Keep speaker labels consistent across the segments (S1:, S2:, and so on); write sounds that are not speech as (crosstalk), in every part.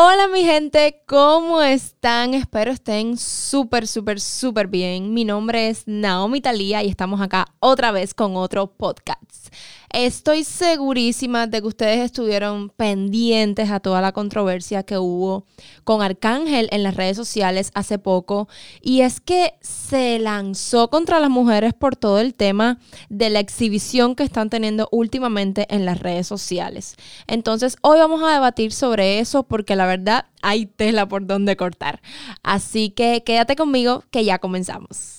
S1: Hola mi gente, ¿cómo están? Espero estén súper, súper, súper bien. Mi nombre es Naomi Talía y estamos acá otra vez con otro podcast. Estoy segurísima de que ustedes estuvieron pendientes a toda la controversia que hubo con Arcángel en las redes sociales hace poco. Y es que se lanzó contra las mujeres por todo el tema de la exhibición que están teniendo últimamente en las redes sociales. Entonces, hoy vamos a debatir sobre eso porque la verdad hay tela por donde cortar. Así que quédate conmigo que ya comenzamos.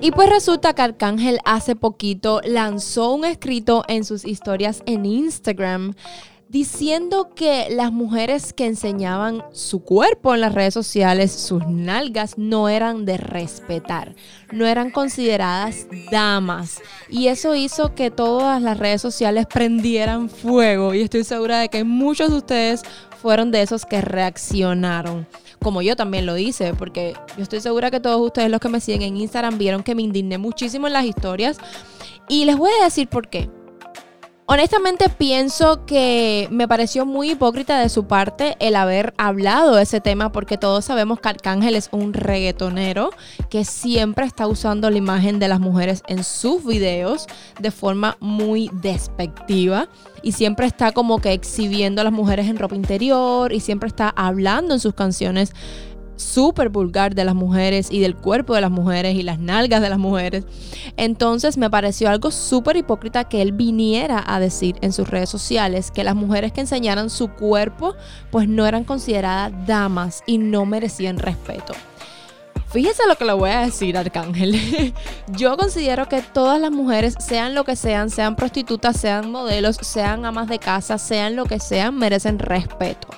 S1: Y pues resulta que Arcángel hace poquito lanzó un escrito en sus historias en Instagram diciendo que las mujeres que enseñaban su cuerpo en las redes sociales, sus nalgas, no eran de respetar, no eran consideradas damas. Y eso hizo que todas las redes sociales prendieran fuego. Y estoy segura de que muchos de ustedes fueron de esos que reaccionaron como yo también lo hice, porque yo estoy segura que todos ustedes los que me siguen en Instagram vieron que me indigné muchísimo en las historias. Y les voy a decir por qué. Honestamente pienso que me pareció muy hipócrita de su parte el haber hablado de ese tema porque todos sabemos que Arcángel es un reggaetonero que siempre está usando la imagen de las mujeres en sus videos de forma muy despectiva y siempre está como que exhibiendo a las mujeres en ropa interior y siempre está hablando en sus canciones súper vulgar de las mujeres y del cuerpo de las mujeres y las nalgas de las mujeres. Entonces me pareció algo súper hipócrita que él viniera a decir en sus redes sociales que las mujeres que enseñaran su cuerpo pues no eran consideradas damas y no merecían respeto. Fíjese lo que le voy a decir, Arcángel. (laughs) Yo considero que todas las mujeres, sean lo que sean, sean prostitutas, sean modelos, sean amas de casa, sean lo que sean, merecen respeto.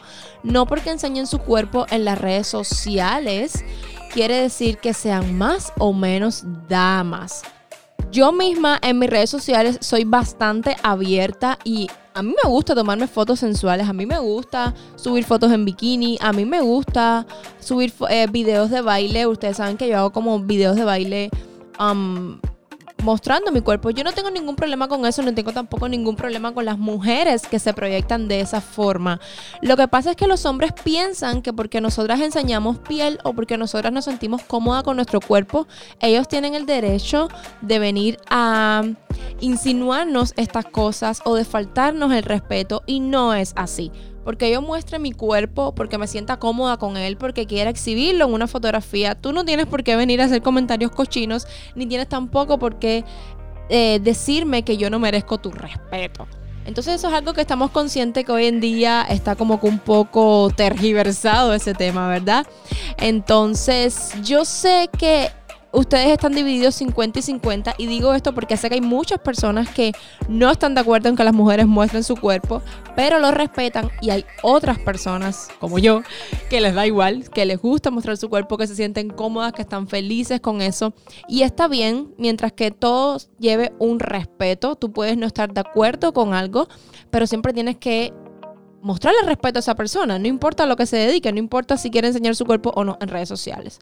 S1: No porque enseñen su cuerpo en las redes sociales, quiere decir que sean más o menos damas. Yo misma en mis redes sociales soy bastante abierta y a mí me gusta tomarme fotos sensuales, a mí me gusta subir fotos en bikini, a mí me gusta subir eh, videos de baile. Ustedes saben que yo hago como videos de baile um, mostrando mi cuerpo. Yo no tengo ningún problema con eso, no tengo tampoco ningún problema con las mujeres que se proyectan de esa forma. Lo que pasa es que los hombres piensan que porque nosotras enseñamos piel o porque nosotras nos sentimos cómodas con nuestro cuerpo, ellos tienen el derecho de venir a insinuarnos estas cosas o de faltarnos el respeto y no es así porque yo muestre mi cuerpo, porque me sienta cómoda con él, porque quiera exhibirlo en una fotografía. Tú no tienes por qué venir a hacer comentarios cochinos, ni tienes tampoco por qué eh, decirme que yo no merezco tu respeto. Entonces eso es algo que estamos conscientes que hoy en día está como que un poco tergiversado ese tema, ¿verdad? Entonces yo sé que ustedes están divididos 50 y 50 y digo esto porque sé que hay muchas personas que no están de acuerdo en que las mujeres muestren su cuerpo, pero lo respetan y hay otras personas como yo que les da igual, que les gusta mostrar su cuerpo, que se sienten cómodas, que están felices con eso y está bien mientras que todo lleve un respeto, tú puedes no estar de acuerdo con algo, pero siempre tienes que mostrarle respeto a esa persona, no importa lo que se dedique, no importa si quiere enseñar su cuerpo o no en redes sociales.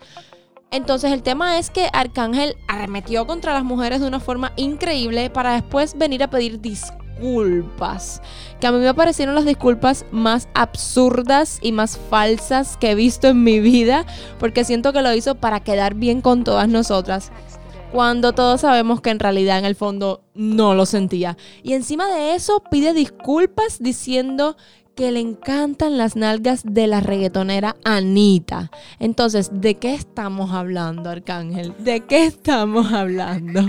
S1: Entonces el tema es que Arcángel arremetió contra las mujeres de una forma increíble para después venir a pedir disculpas. Que a mí me parecieron las disculpas más absurdas y más falsas que he visto en mi vida, porque siento que lo hizo para quedar bien con todas nosotras. Cuando todos sabemos que en realidad en el fondo no lo sentía. Y encima de eso pide disculpas diciendo que le encantan las nalgas de la reggaetonera Anita. Entonces, ¿de qué estamos hablando, Arcángel? ¿De qué estamos hablando?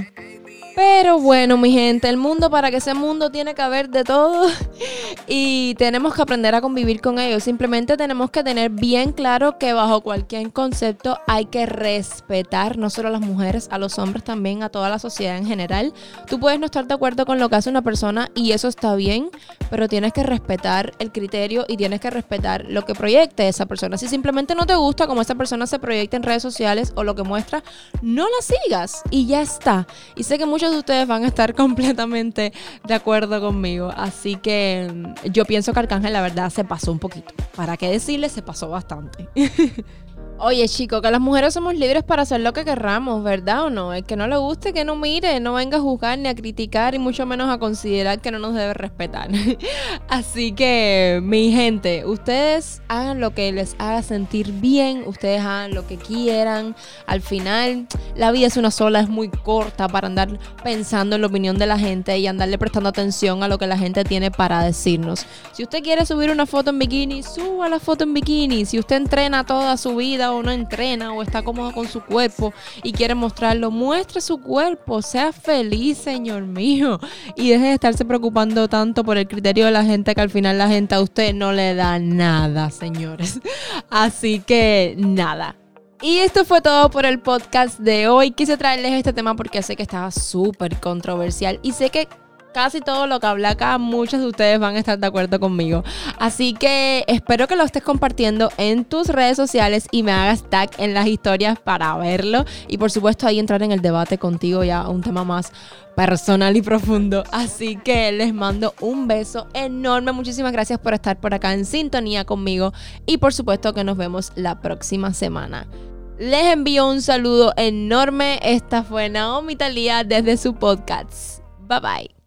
S1: Pero bueno, mi gente, el mundo para que sea mundo tiene que haber de todo (laughs) y tenemos que aprender a convivir con ellos. Simplemente tenemos que tener bien claro que bajo cualquier concepto hay que respetar no solo a las mujeres, a los hombres también, a toda la sociedad en general. Tú puedes no estar de acuerdo con lo que hace una persona y eso está bien, pero tienes que respetar el criterio y tienes que respetar lo que proyecte esa persona. Si simplemente no te gusta como esa persona se proyecta en redes sociales o lo que muestra, no la sigas y ya está. Y sé que muchos de ustedes van a estar (laughs) completamente de acuerdo conmigo. Así que mm, yo pienso que Arcángel la verdad se pasó un poquito. ¿Para qué decirle? Se pasó bastante. (laughs) Oye, chico, que las mujeres somos libres para hacer lo que querramos, ¿verdad o no? El que no le guste, que no mire, no venga a juzgar ni a criticar y mucho menos a considerar que no nos debe respetar. (laughs) Así que, mi gente, ustedes hagan lo que les haga sentir bien, ustedes hagan lo que quieran. Al final, la vida es una sola, es muy corta para andar pensando en la opinión de la gente y andarle prestando atención a lo que la gente tiene para decirnos. Si usted quiere subir una foto en bikini, suba la foto en bikini. Si usted entrena toda su vida, o no entrena o está cómodo con su cuerpo y quiere mostrarlo, muestre su cuerpo, sea feliz, Señor mío. Y deje de estarse preocupando tanto por el criterio de la gente que al final la gente a usted no le da nada, señores. Así que nada. Y esto fue todo por el podcast de hoy. Quise traerles este tema porque sé que estaba súper controversial y sé que casi todo lo que hablé acá, muchos de ustedes van a estar de acuerdo conmigo. Así que espero que lo estés compartiendo en tus redes sociales y me hagas tag en las historias para verlo. Y por supuesto ahí entrar en el debate contigo ya un tema más personal y profundo. Así que les mando un beso enorme. Muchísimas gracias por estar por acá en sintonía conmigo. Y por supuesto que nos vemos la próxima semana. Les envío un saludo enorme. Esta fue Naomi Talía desde su podcast. Bye bye.